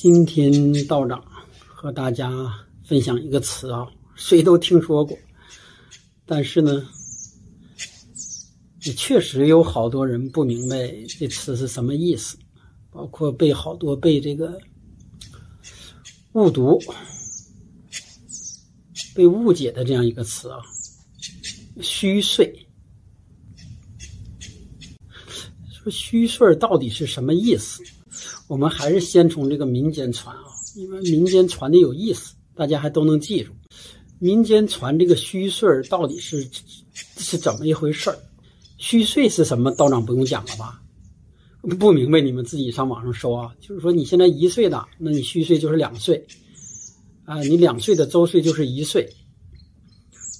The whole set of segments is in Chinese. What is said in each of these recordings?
今天道长和大家分享一个词啊，谁都听说过，但是呢，也确实有好多人不明白这词是什么意思，包括被好多被这个误读、被误解的这样一个词啊，虚岁。说虚岁到底是什么意思？我们还是先从这个民间传啊，因为民间传的有意思，大家还都能记住。民间传这个虚岁到底是是怎么一回事儿？虚岁是什么？道长不用讲了吧？不明白，你们自己上网上搜啊。就是说你现在一岁的，那你虚岁就是两岁啊，你两岁的周岁就是一岁，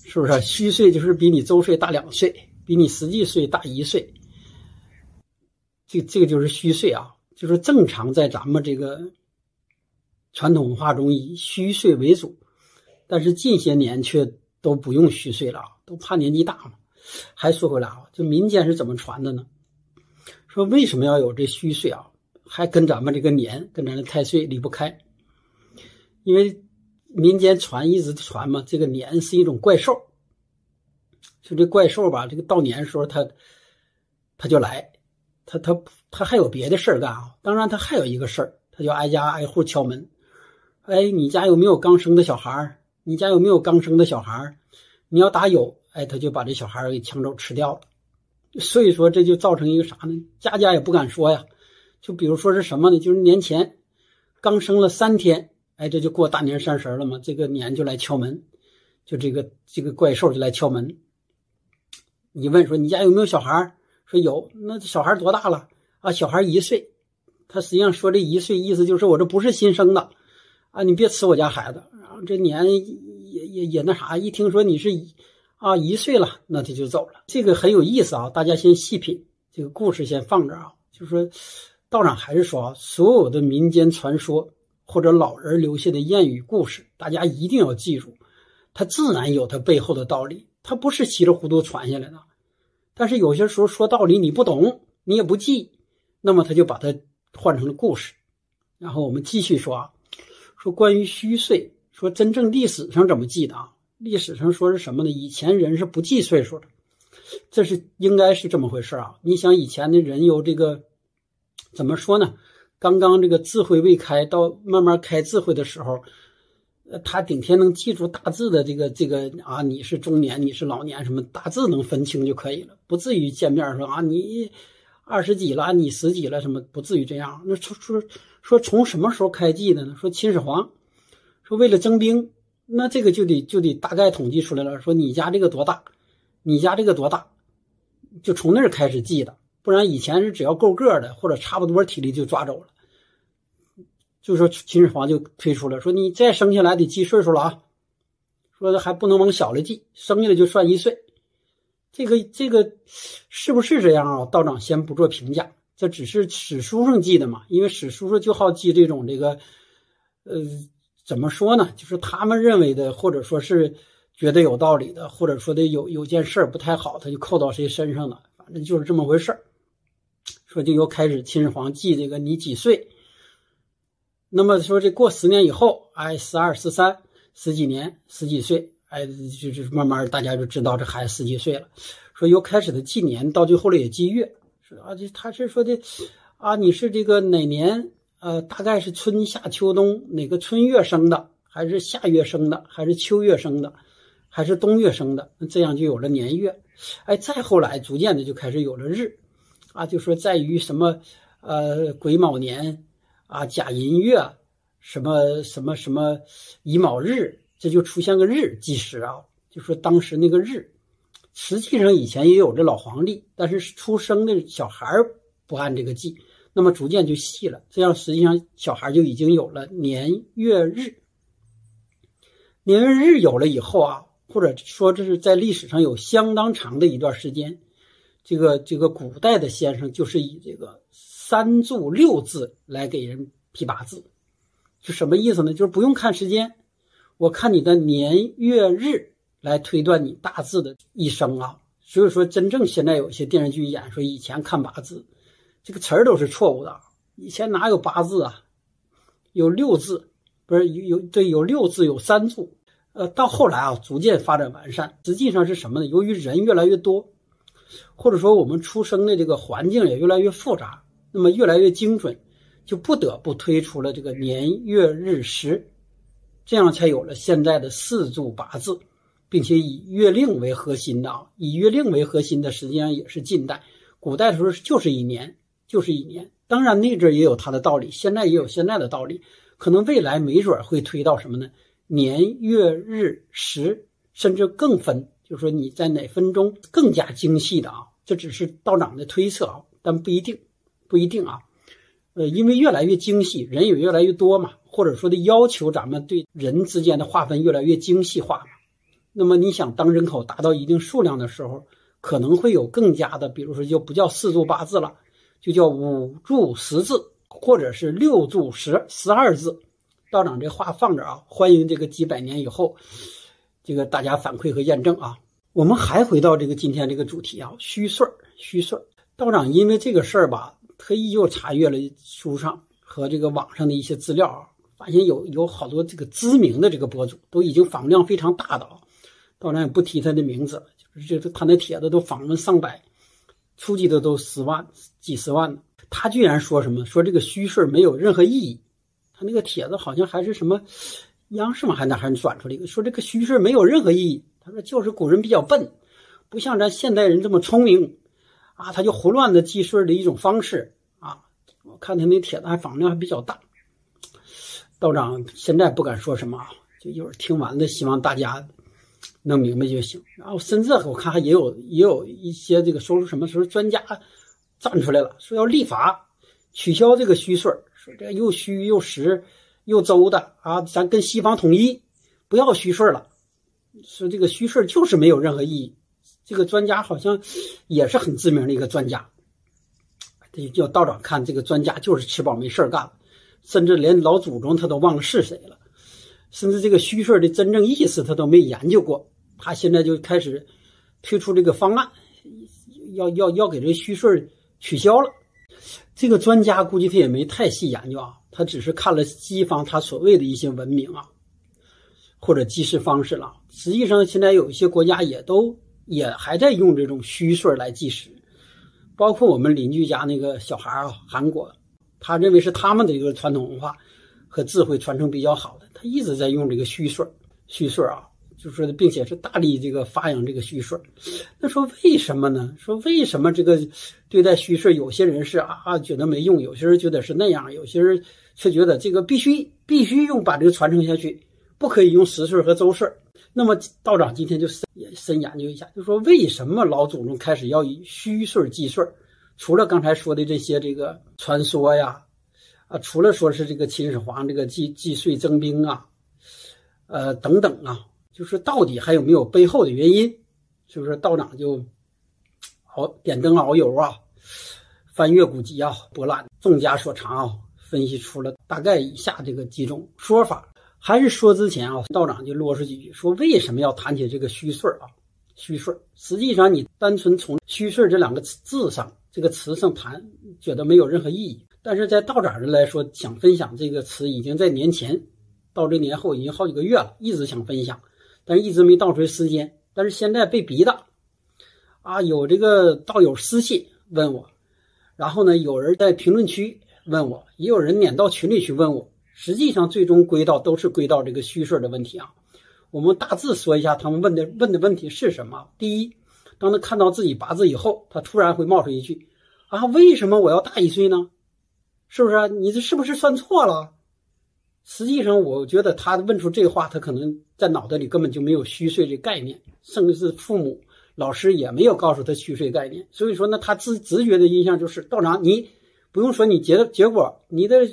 是不是？虚岁就是比你周岁大两岁，比你实际岁大一岁。这这个就是虚岁啊，就是正常在咱们这个传统文化中以虚岁为主，但是近些年却都不用虚岁了，都怕年纪大嘛。还说回来啊，这民间是怎么传的呢？说为什么要有这虚岁啊？还跟咱们这个年跟咱的太岁离不开，因为民间传一直传嘛，这个年是一种怪兽，就这怪兽吧，这个到年时候它它就来。他他他还有别的事儿干啊？当然，他还有一个事儿，他就挨家挨户敲门。哎，你家有没有刚生的小孩儿？你家有没有刚生的小孩儿？你要打有，哎，他就把这小孩儿给抢走吃掉了。所以说，这就造成一个啥呢？家家也不敢说呀。就比如说是什么呢？就是年前刚生了三天，哎，这就过大年三十了嘛。这个年就来敲门，就这个这个怪兽就来敲门。你问说你家有没有小孩儿？说有，那小孩多大了啊？小孩一岁，他实际上说这一岁意思就是我这不是新生的，啊，你别吃我家孩子。然后这年也也也那啥，一听说你是啊一岁了，那他就走了。这个很有意思啊，大家先细品这个故事，先放着啊。就是说，道长还是说，所有的民间传说或者老人留下的谚语故事，大家一定要记住，它自然有它背后的道理，它不是稀里糊涂传下来的。但是有些时候说道理你不懂，你也不记，那么他就把它换成了故事。然后我们继续说啊，说关于虚岁，说真正历史上怎么记的啊？历史上说是什么呢？以前人是不记岁数的，这是应该是这么回事啊。你想以前的人有这个怎么说呢？刚刚这个智慧未开，到慢慢开智慧的时候。他顶天能记住大致的这个这个啊，你是中年，你是老年，什么大致能分清就可以了，不至于见面说啊，你二十几了，你十几了，什么不至于这样。那说说说从什么时候开记的呢？说秦始皇说为了征兵，那这个就得就得大概统计出来了。说你家这个多大，你家这个多大，就从那儿开始记的，不然以前是只要够个的或者差不多体力就抓走了。就说秦始皇就推出了，说你再生下来得记岁数了啊，说还不能往小了记，生下来就算一岁。这个这个是不是这样啊？道长先不做评价，这只是史书上记的嘛，因为史书上就好记这种这个，呃，怎么说呢？就是他们认为的，或者说是觉得有道理的，或者说的有有件事不太好，他就扣到谁身上了，反正就是这么回事说就又开始秦始皇记这个你几岁。那么说，这过十年以后，哎，十二、十三、十几年、十几岁，哎，就就慢慢大家就知道这孩子十几岁了。说由开始的纪年，到最后了也记月，是啊，这他是说的，啊，你是这个哪年？呃，大概是春夏秋冬哪个春月生的，还是夏月生的，还是秋月生的，还是冬月生的？这样就有了年月。哎，再后来逐渐的就开始有了日，啊，就说在于什么？呃，癸卯年。啊，甲寅月，什么什么什么乙卯日，这就出现个日计时啊。就说当时那个日，实际上以前也有这老黄历，但是出生的小孩不按这个记，那么逐渐就细了。这样实际上小孩就已经有了年月日。年月日有了以后啊，或者说这是在历史上有相当长的一段时间，这个这个古代的先生就是以这个。三柱六字来给人批八字，就什么意思呢？就是不用看时间，我看你的年月日来推断你大致的一生啊。所以说，真正现在有些电视剧演说以前看八字，这个词儿都是错误的。以前哪有八字啊？有六字，不是有有对有六字有三柱。呃，到后来啊，逐渐发展完善。实际上是什么呢？由于人越来越多，或者说我们出生的这个环境也越来越复杂，那么越来越精准，就不得不推出了这个年月日时，这样才有了现在的四柱八字，并且以月令为核心的啊，以月令为核心的实际上也是近代，古代的时候就是一年，就是一年。当然那阵也有它的道理，现在也有现在的道理，可能未来没准会推到什么呢？年月日时，甚至更分，就是说你在哪分钟更加精细的啊？这只是道长的推测啊，但不一定，不一定啊。呃，因为越来越精细，人也越来越多嘛，或者说的要求咱们对人之间的划分越来越精细化嘛。那么你想，当人口达到一定数量的时候，可能会有更加的，比如说就不叫四柱八字了，就叫五柱十字，或者是六柱十十二字。道长这话放着啊，欢迎这个几百年以后，这个大家反馈和验证啊。我们还回到这个今天这个主题啊，虚岁虚岁道长因为这个事儿吧，特意又查阅了书上和这个网上的一些资料啊，发现有有好多这个知名的这个博主都已经访量非常大的啊。道长也不提他的名字，就是这他那帖子都访问上百，初级的都十万、几十万呢。他居然说什么说这个虚岁没有任何意义。他那个帖子好像还是什么央视嘛，还哪还转出来一个说这个虚岁没有任何意义。他说就是古人比较笨，不像咱现代人这么聪明啊，他就胡乱的计岁的一种方式啊。我看他那帖子还访量还比较大。道长现在不敢说什么啊，就一会儿听完了，希望大家能明白就行。然后甚至我看还也有也有一些这个说出什么时候专家站出来了，说要立法取消这个虚岁。这又虚又实又周的啊！咱跟西方统一，不要虚岁了。说这个虚岁就是没有任何意义。这个专家好像也是很知名的一个专家。这叫道长看这个专家就是吃饱没事干，甚至连老祖宗他都忘了是谁了，甚至这个虚岁的真正意思他都没研究过。他现在就开始推出这个方案，要要要给这虚岁取消了。这个专家估计他也没太细研究啊，他只是看了西方他所谓的一些文明啊，或者计时方式了。实际上，现在有一些国家也都也还在用这种虚岁来计时，包括我们邻居家那个小孩啊，韩国，他认为是他们的一个传统文化和智慧传承比较好的，他一直在用这个虚岁虚岁啊。就说，并且是大力这个发扬这个虚岁，那说为什么呢？说为什么这个对待虚岁，有些人是啊觉得没用，有些人觉得是那样，有些人却觉得这个必须必须用把这个传承下去，不可以用实岁和周岁。那么道长今天就深深研究一下，就说为什么老祖宗开始要以虚岁计岁？除了刚才说的这些这个传说呀，啊，除了说是这个秦始皇这个计计岁征兵啊，呃等等啊。就是到底还有没有背后的原因？是不是道长就熬点灯熬油啊，翻阅古籍啊，博览众家所长啊，分析出了大概以下这个几种说法。还是说之前啊，道长就啰嗦几句，说为什么要谈起这个虚岁啊？虚岁，实际上你单纯从虚岁这两个字上，这个词上谈，觉得没有任何意义。但是在道长人来说，想分享这个词，已经在年前到这年后已经好几个月了，一直想分享。但是一直没倒出来时间，但是现在被逼的，啊，有这个道友私信问我，然后呢，有人在评论区问我，也有人撵到群里去问我。实际上，最终归到都是归到这个虚岁的问题啊。我们大致说一下他们问的问的问题是什么。第一，当他看到自己八字以后，他突然会冒出一句：“啊，为什么我要大一岁呢？是不是？你这是不是算错了？”实际上，我觉得他问出这话，他可能在脑袋里根本就没有虚岁这概念，甚至是父母、老师也没有告诉他虚岁概念。所以说呢，他直直觉的印象就是道长，你不用说，你结的结果，你的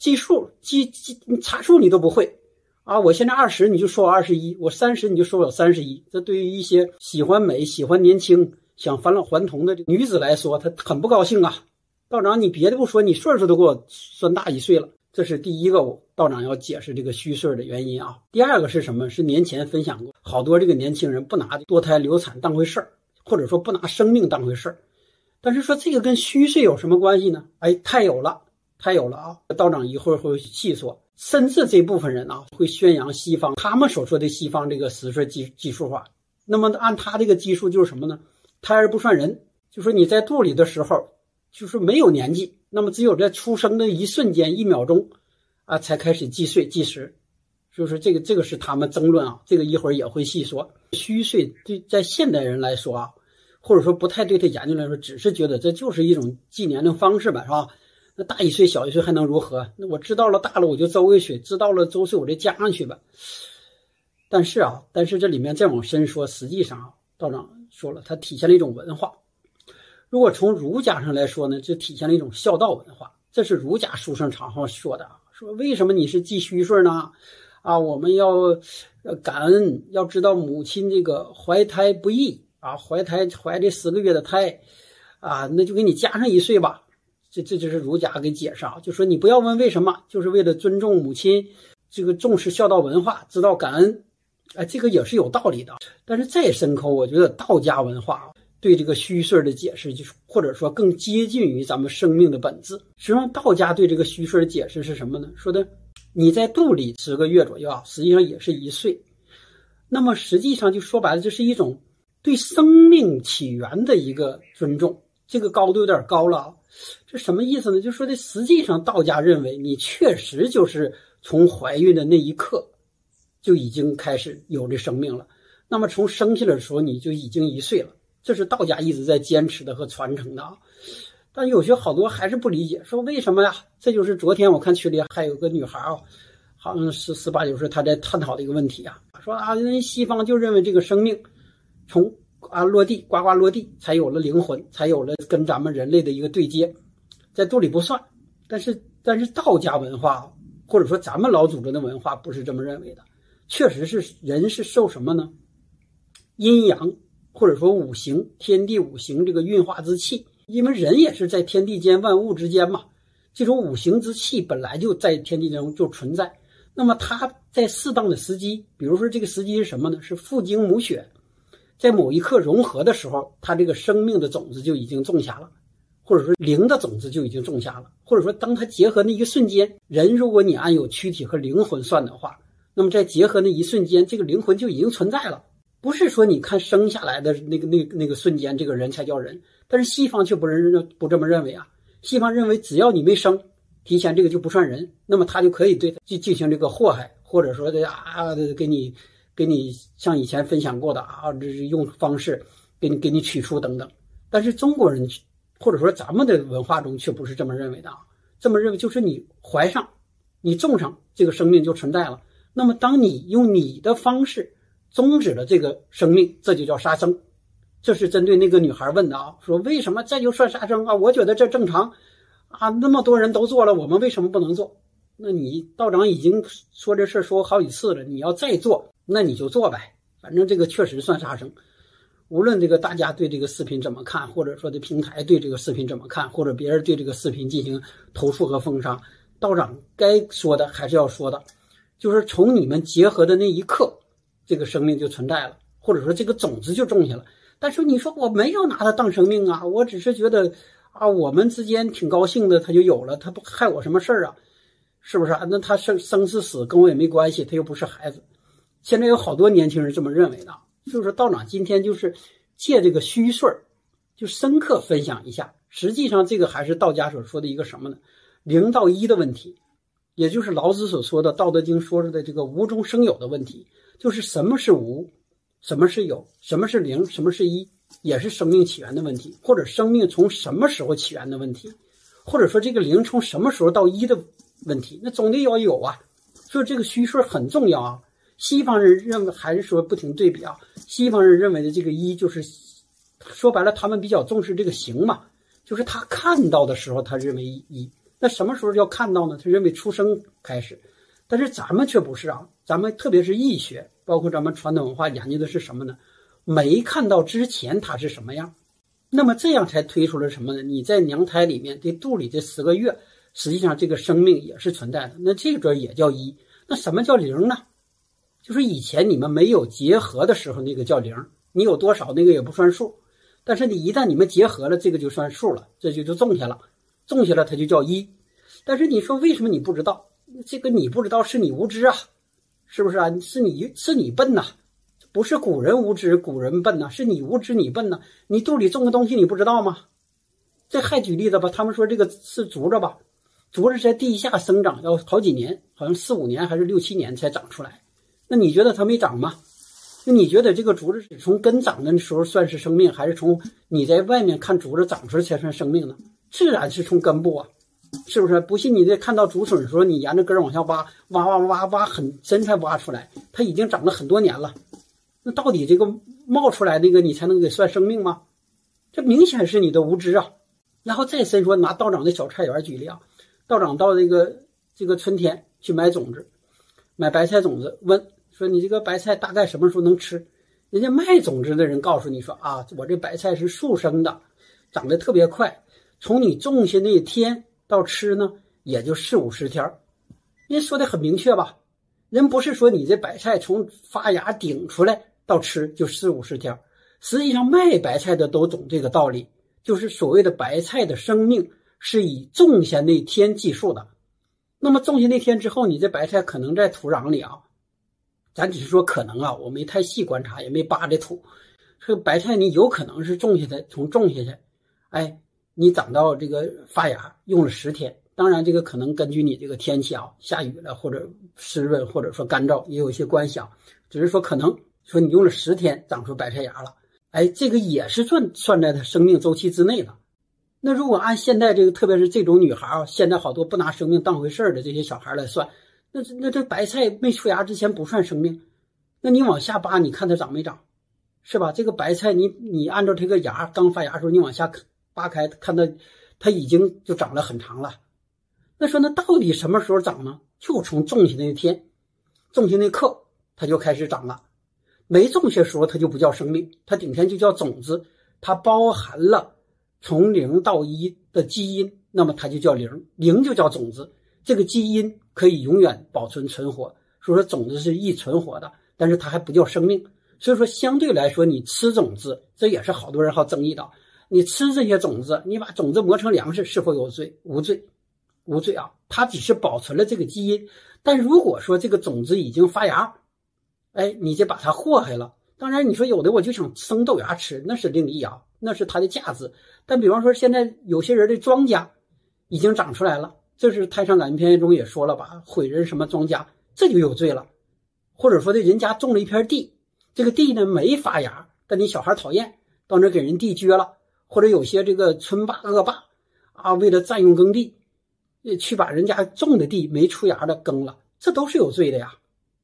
计数、计计你查数你都不会啊！我现在二十，你就说我二十一；我三十，你就说我三十一。这对于一些喜欢美、喜欢年轻、想返老还童的女子来说，她很不高兴啊！道长，你别的不说，你岁数都给我算大一岁了。这是第一个道长要解释这个虚岁的原因啊。第二个是什么？是年前分享过，好多这个年轻人不拿多胎流产当回事儿，或者说不拿生命当回事儿。但是说这个跟虚岁有什么关系呢？哎，太有了，太有了啊！道长一会儿会细说，甚至这部分人啊会宣扬西方他们所说的西方这个十岁计计数法。那么按他这个基数就是什么呢？胎儿不算人，就说你在肚里的时候就是没有年纪，那么只有在出生的一瞬间一秒钟啊才开始计岁计时。就是这个这个是他们争论啊，这个一会儿也会细说。虚岁对在现代人来说啊，或者说不太对他研究来说，只是觉得这就是一种纪年龄方式吧，是吧？那大一岁小一岁还能如何？那我知道了大了我就周一岁，知道了周岁我就加上去吧。但是啊，但是这里面再往深说，实际上啊，道长说了，它体现了一种文化。如果从儒家上来说呢，就体现了一种孝道文化。这是儒家书生场上说的啊，说为什么你是记虚岁呢？啊，我们要感恩，要知道母亲这个怀胎不易啊，怀胎怀这十个月的胎啊，那就给你加上一岁吧。这这就是儒家给解释啊，就说你不要问为什么，就是为了尊重母亲，这个重视孝道文化，知道感恩，哎，这个也是有道理的。但是再深刻，我觉得道家文化对这个虚岁儿的解释，就是或者说更接近于咱们生命的本质。实际上，道家对这个虚岁的解释是什么呢？说的你在肚里十个月左右啊，实际上也是一岁。那么实际上就说白了，这是一种对生命起源的一个尊重。这个高度有点高了啊。这什么意思呢？就说这实际上，道家认为你确实就是从怀孕的那一刻就已经开始有这生命了。那么从生下来的时候你就已经一岁了，这是道家一直在坚持的和传承的啊。但有些好多还是不理解，说为什么呀？这就是昨天我看群里还有个女孩啊，好像是十八九岁，她在探讨的一个问题啊，说啊，人西方就认为这个生命从。啊，落地呱呱落地，才有了灵魂，才有了跟咱们人类的一个对接，在肚里不算。但是，但是道家文化或者说咱们老祖宗的文化不是这么认为的。确实是人是受什么呢？阴阳或者说五行、天地五行这个运化之气，因为人也是在天地间万物之间嘛，这种五行之气本来就在天地中就存在。那么它在适当的时机，比如说这个时机是什么呢？是父精母血。在某一刻融合的时候，它这个生命的种子就已经种下了，或者说灵的种子就已经种下了，或者说当它结合那一瞬间，人如果你按有躯体和灵魂算的话，那么在结合那一瞬间，这个灵魂就已经存在了。不是说你看生下来的那个那个那个瞬间，这个人才叫人。但是西方却不认不这么认为啊，西方认为只要你没生，提前这个就不算人，那么他就可以对进进行这个祸害，或者说的啊给你。给你像以前分享过的啊，这是用方式给你给你取出等等，但是中国人或者说咱们的文化中却不是这么认为的啊，这么认为就是你怀上，你种上这个生命就存在了。那么当你用你的方式终止了这个生命，这就叫杀生。这是针对那个女孩问的啊，说为什么这就算杀生啊？我觉得这正常啊，那么多人都做了，我们为什么不能做？那你道长已经说这事说好几次了，你要再做。那你就做呗，反正这个确实算杀生。无论这个大家对这个视频怎么看，或者说这平台对这个视频怎么看，或者别人对这个视频进行投诉和封杀，道长该说的还是要说的，就是从你们结合的那一刻，这个生命就存在了，或者说这个种子就种下了。但是你说我没有拿它当生命啊，我只是觉得啊，我们之间挺高兴的，它就有了，它不害我什么事儿啊？是不是啊？那他生生是死跟我也没关系，他又不是孩子。现在有好多年轻人这么认为的，就是道长今天就是借这个虚岁儿，就深刻分享一下。实际上，这个还是道家所说的一个什么呢？零到一的问题，也就是老子所说的《道德经》说的这个无中生有的问题，就是什么是无，什么是有，什么是零，什么是一，也是生命起源的问题，或者生命从什么时候起源的问题，或者说这个零从什么时候到一的问题，那总得要有啊。所以这个虚岁很重要啊。西方人认为还是说不停对比啊？西方人认为的这个一就是说白了，他们比较重视这个形嘛，就是他看到的时候，他认为一。那什么时候要看到呢？他认为出生开始。但是咱们却不是啊，咱们特别是易学，包括咱们传统文化研究的是什么呢？没看到之前他是什么样，那么这样才推出了什么呢？你在娘胎里面这肚里这十个月，实际上这个生命也是存在的。那这个也叫一。那什么叫零呢？就是以前你们没有结合的时候，那个叫零，你有多少那个也不算数。但是你一旦你们结合了，这个就算数了，这就就种下了，种下了它就叫一。但是你说为什么你不知道？这个你不知道是你无知啊，是不是啊？是你是你笨呐，不是古人无知，古人笨呐，是你无知，你笨呐。你肚里种个东西你不知道吗？这还举例子吧？他们说这个是竹子吧？竹子在地下生长要好几年，好像四五年还是六七年才长出来。那你觉得它没长吗？那你觉得这个竹子是从根长的时候算是生命，还是从你在外面看竹子长出来才算生命呢？自然是从根部啊。是不是？不信你这看到竹笋的时候，你沿着根往下挖，挖挖挖挖很深才挖出来，它已经长了很多年了。那到底这个冒出来那个你才能给算生命吗？这明显是你的无知啊！然后再深说，拿道长的小菜园举例啊，道长到这个这个春天去买种子，买白菜种子，问说你这个白菜大概什么时候能吃？人家卖种子的人告诉你说啊，我这白菜是速生的，长得特别快，从你种下那一天。到吃呢，也就四五十天人说的很明确吧？人不是说你这白菜从发芽顶出来到吃就四五十天实际上卖白菜的都懂这个道理，就是所谓的白菜的生命是以种下那天计数的。那么种下那天之后，你这白菜可能在土壤里啊，咱只是说可能啊，我没太细观察，也没扒这土。这个白菜你有可能是种下的，从种下去，哎。你长到这个发芽用了十天，当然这个可能根据你这个天气啊，下雨了或者湿润或者说干燥也有一些关系啊。只是说可能说你用了十天长出白菜芽了，哎，这个也是算算在它生命周期之内的。那如果按现在这个，特别是这种女孩啊，现在好多不拿生命当回事儿的这些小孩来算，那那这白菜没出芽之前不算生命，那你往下扒，你看它长没长，是吧？这个白菜你你按照这个芽刚发芽的时候，你往下。扒开看它，它已经就长了很长了。那说那到底什么时候长呢？就从种下那天，种下那刻，它就开始长了。没种下时候，它就不叫生命，它顶天就叫种子。它包含了从零到一的基因，那么它就叫零，零就叫种子。这个基因可以永远保存存活，所以说种子是易存活的，但是它还不叫生命。所以说相对来说，你吃种子，这也是好多人好争议的。你吃这些种子，你把种子磨成粮食，是否有罪？无罪，无罪啊！它只是保存了这个基因。但如果说这个种子已经发芽，哎，你就把它祸害了。当然，你说有的我就想生豆芽吃，那是另一啊，那是它的价值。但比方说，现在有些人的庄稼已经长出来了，这是《太上感应篇》中也说了吧？毁人什么庄稼，这就有罪了。或者说，这人家种了一片地，这个地呢没发芽，但你小孩讨厌，到那给人地撅了。或者有些这个村霸恶霸啊，为了占用耕地，去把人家种的地没出芽的耕了，这都是有罪的呀。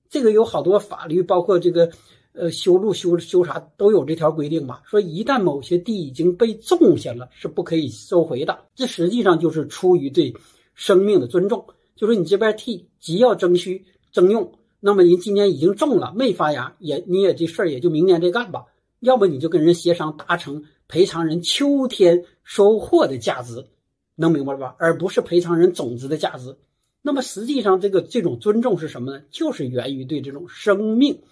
这个有好多法律，包括这个呃修路修修啥都有这条规定吧。说一旦某些地已经被种下了，是不可以收回的。这实际上就是出于对生命的尊重。就说你这边地既要征需征用，那么您今年已经种了没发芽，也你也这事儿也就明年再干吧。要不你就跟人协商达成。赔偿人秋天收获的价值，能明白了吧？而不是赔偿人种子的价值。那么实际上，这个这种尊重是什么呢？就是源于对这种生命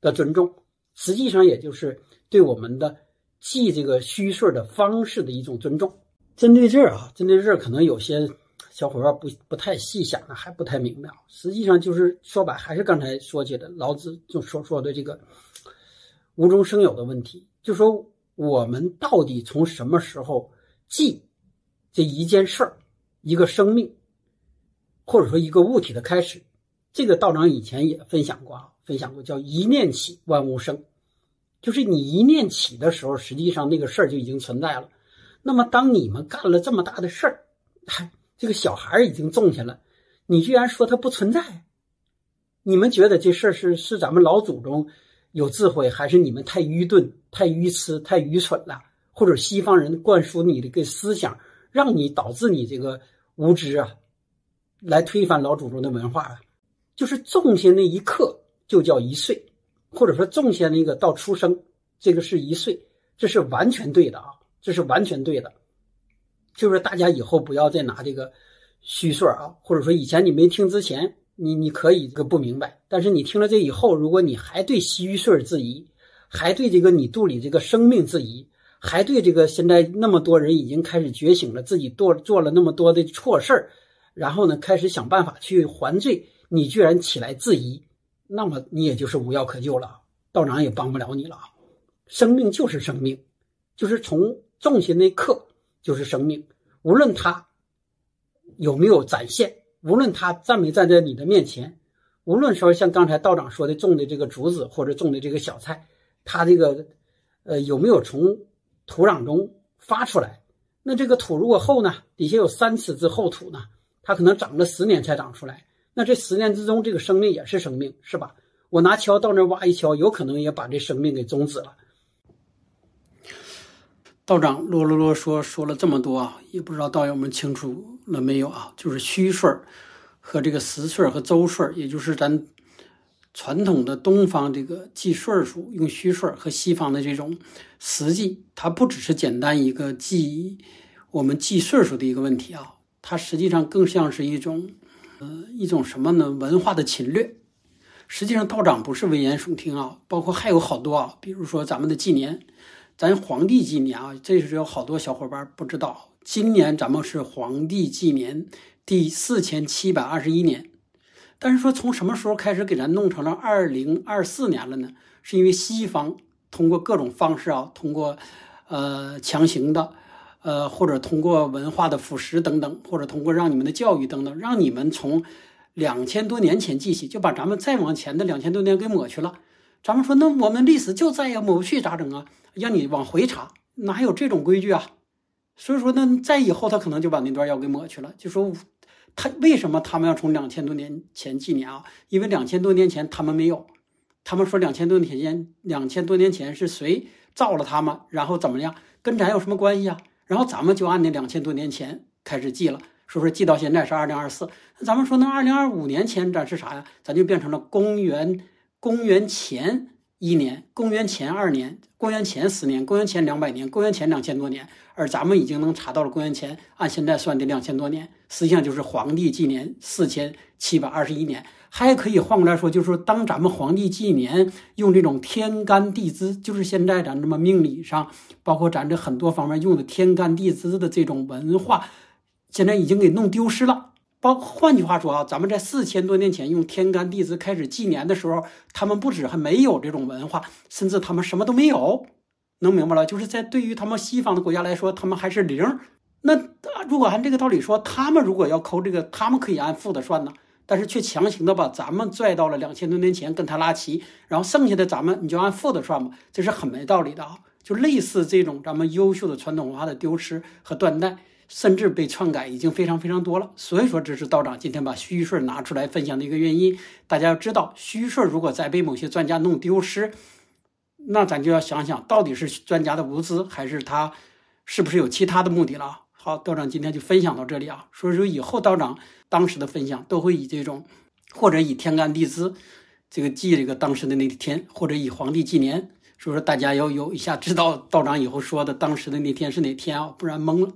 的尊重。实际上，也就是对我们的记这个虚岁的方式的一种尊重。针对这儿啊，针对这儿，可能有些小伙伴不不太细想的，还不太明白啊。实际上，就是说白，还是刚才说起的老子就说说的这个无中生有的问题，就说。我们到底从什么时候记这一件事儿、一个生命，或者说一个物体的开始？这个道长以前也分享过啊，分享过叫“一念起，万物生”，就是你一念起的时候，实际上那个事儿就已经存在了。那么，当你们干了这么大的事儿，这个小孩已经种下了，你居然说它不存在？你们觉得这事儿是是咱们老祖宗？有智慧还是你们太愚钝、太愚痴、太愚蠢了？或者西方人灌输你的个思想，让你导致你这个无知啊，来推翻老祖宗的文化啊？就是种下那一刻就叫一岁，或者说种下那个到出生这个是一岁，这是完全对的啊，这是完全对的。就是大家以后不要再拿这个虚岁啊，或者说以前你没听之前。你你可以这个不明白，但是你听了这以后，如果你还对虚岁质疑，还对这个你肚里这个生命质疑，还对这个现在那么多人已经开始觉醒了，自己做做了那么多的错事儿，然后呢开始想办法去还罪，你居然起来质疑，那么你也就是无药可救了，道长也帮不了你了。生命就是生命，就是从种下那刻就是生命，无论他有没有展现，无论他站没站在你的面前，无论说像刚才道长说的种的这个竹子或者种的这个小菜，他这个呃有没有从土壤中发出来？那这个土如果厚呢，底下有三尺之厚土呢，它可能长了十年才长出来。那这十年之中，这个生命也是生命，是吧？我拿锹到那挖一锹，有可能也把这生命给终止了。道长啰啰啰嗦说了这么多啊，也不知道道友们清楚了没有啊？就是虚岁儿和这个实岁儿和周岁儿，也就是咱传统的东方这个计岁数用虚岁儿和西方的这种实际，它不只是简单一个计我们计岁数的一个问题啊，它实际上更像是一种呃一种什么呢？文化的侵略。实际上道长不是危言耸听啊，包括还有好多啊，比如说咱们的纪年。咱皇帝纪年啊，这是有好多小伙伴不知道。今年咱们是皇帝纪年第四千七百二十一年，但是说从什么时候开始给咱弄成了二零二四年了呢？是因为西方通过各种方式啊，通过呃强行的，呃或者通过文化的腐蚀等等，或者通过让你们的教育等等，让你们从两千多年前记起，就把咱们再往前的两千多年给抹去了。咱们说，那我们历史就再也抹不去，咋整啊？让你往回查，哪有这种规矩啊？所以说，那在以后他可能就把那段要给抹去了。就说他为什么他们要从两千多年前纪年啊？因为两千多年前他们没有，他们说两千多年前两千多年前是谁造了他们，然后怎么样，跟咱有什么关系啊？然后咱们就按那两千多年前开始记了，说说记到现在是二零二四。咱们说那二零二五年前咱是啥呀？咱就变成了公元公元前。一年，公元前二年，公元前十年，公元前两百年，公元前两千多年，而咱们已经能查到了公元前，按现在算的两千多年，实际上就是皇帝纪年四千七百二十一年。还可以换过来说，就是说，当咱们皇帝纪年用这种天干地支，就是现在咱这么命理上，包括咱这很多方面用的天干地支的这种文化，现在已经给弄丢失了。包换句话说啊，咱们在四千多年前用天干地支开始纪年的时候，他们不止还没有这种文化，甚至他们什么都没有。能明白了？就是在对于他们西方的国家来说，他们还是零。那如果按这个道理说，他们如果要抠这个，他们可以按负的算呢，但是却强行的把咱们拽到了两千多年前跟他拉齐，然后剩下的咱们你就按负的算吧，这是很没道理的啊！就类似这种咱们优秀的传统文化的丢失和断代。甚至被篡改已经非常非常多了，所以说这是道长今天把虚岁拿出来分享的一个原因。大家要知道，虚岁如果再被某些专家弄丢失，那咱就要想想到底是专家的无知，还是他是不是有其他的目的了。好，道长今天就分享到这里啊。所以说以后道长当时的分享都会以这种，或者以天干地支这个记这个当时的那天，或者以皇帝纪年。所以说大家要有一下知道道长以后说的当时的那天是哪天啊，不然懵了。